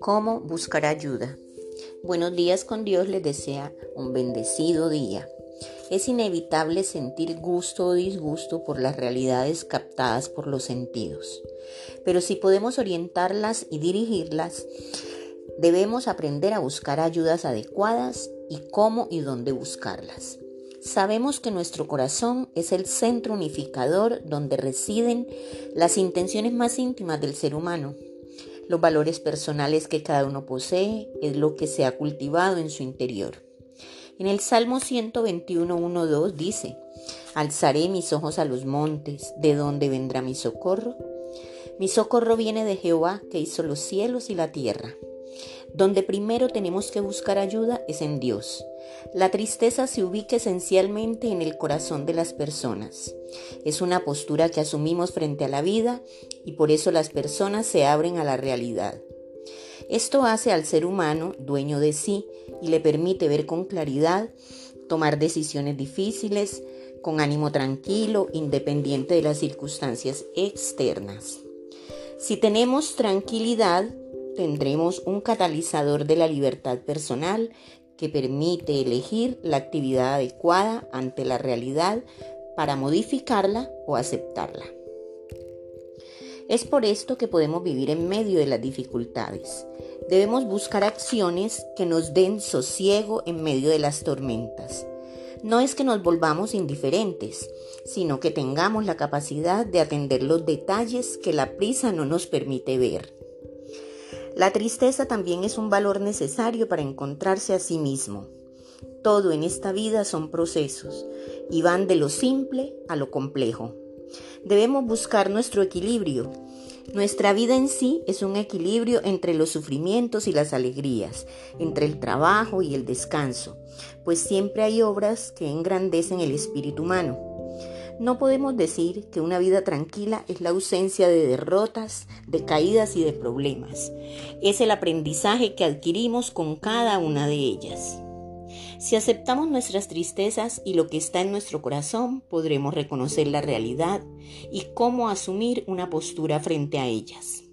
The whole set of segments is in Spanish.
¿Cómo buscar ayuda? Buenos días con Dios les desea un bendecido día. Es inevitable sentir gusto o disgusto por las realidades captadas por los sentidos. Pero si podemos orientarlas y dirigirlas, debemos aprender a buscar ayudas adecuadas y cómo y dónde buscarlas. Sabemos que nuestro corazón es el centro unificador donde residen las intenciones más íntimas del ser humano los valores personales que cada uno posee es lo que se ha cultivado en su interior. En el Salmo 121, dice, Alzaré mis ojos a los montes, ¿de dónde vendrá mi socorro? Mi socorro viene de Jehová, que hizo los cielos y la tierra. Donde primero tenemos que buscar ayuda es en Dios. La tristeza se ubica esencialmente en el corazón de las personas. Es una postura que asumimos frente a la vida y por eso las personas se abren a la realidad. Esto hace al ser humano dueño de sí y le permite ver con claridad, tomar decisiones difíciles, con ánimo tranquilo, independiente de las circunstancias externas. Si tenemos tranquilidad, tendremos un catalizador de la libertad personal que permite elegir la actividad adecuada ante la realidad para modificarla o aceptarla. Es por esto que podemos vivir en medio de las dificultades. Debemos buscar acciones que nos den sosiego en medio de las tormentas. No es que nos volvamos indiferentes, sino que tengamos la capacidad de atender los detalles que la prisa no nos permite ver. La tristeza también es un valor necesario para encontrarse a sí mismo. Todo en esta vida son procesos y van de lo simple a lo complejo. Debemos buscar nuestro equilibrio. Nuestra vida en sí es un equilibrio entre los sufrimientos y las alegrías, entre el trabajo y el descanso, pues siempre hay obras que engrandecen el espíritu humano. No podemos decir que una vida tranquila es la ausencia de derrotas, de caídas y de problemas. Es el aprendizaje que adquirimos con cada una de ellas. Si aceptamos nuestras tristezas y lo que está en nuestro corazón, podremos reconocer la realidad y cómo asumir una postura frente a ellas.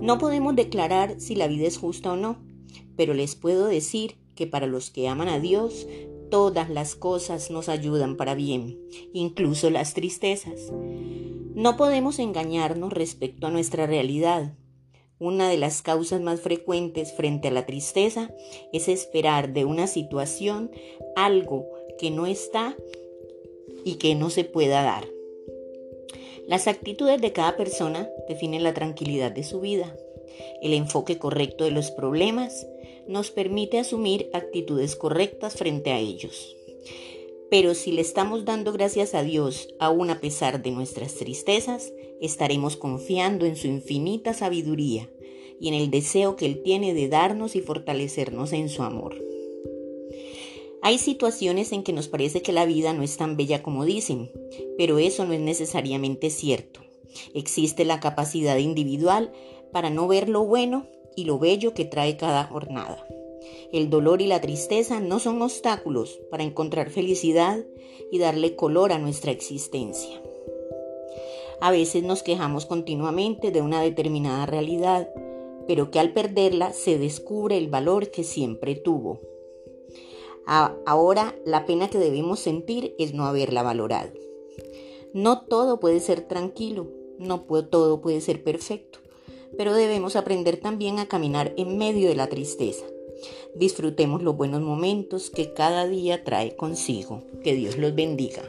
No podemos declarar si la vida es justa o no, pero les puedo decir que para los que aman a Dios, Todas las cosas nos ayudan para bien, incluso las tristezas. No podemos engañarnos respecto a nuestra realidad. Una de las causas más frecuentes frente a la tristeza es esperar de una situación algo que no está y que no se pueda dar. Las actitudes de cada persona definen la tranquilidad de su vida. El enfoque correcto de los problemas nos permite asumir actitudes correctas frente a ellos. Pero si le estamos dando gracias a Dios aún a pesar de nuestras tristezas, estaremos confiando en su infinita sabiduría y en el deseo que Él tiene de darnos y fortalecernos en su amor. Hay situaciones en que nos parece que la vida no es tan bella como dicen, pero eso no es necesariamente cierto. Existe la capacidad individual para no ver lo bueno y lo bello que trae cada jornada. El dolor y la tristeza no son obstáculos para encontrar felicidad y darle color a nuestra existencia. A veces nos quejamos continuamente de una determinada realidad, pero que al perderla se descubre el valor que siempre tuvo. Ahora la pena que debemos sentir es no haberla valorado. No todo puede ser tranquilo, no todo puede ser perfecto pero debemos aprender también a caminar en medio de la tristeza. Disfrutemos los buenos momentos que cada día trae consigo. Que Dios los bendiga.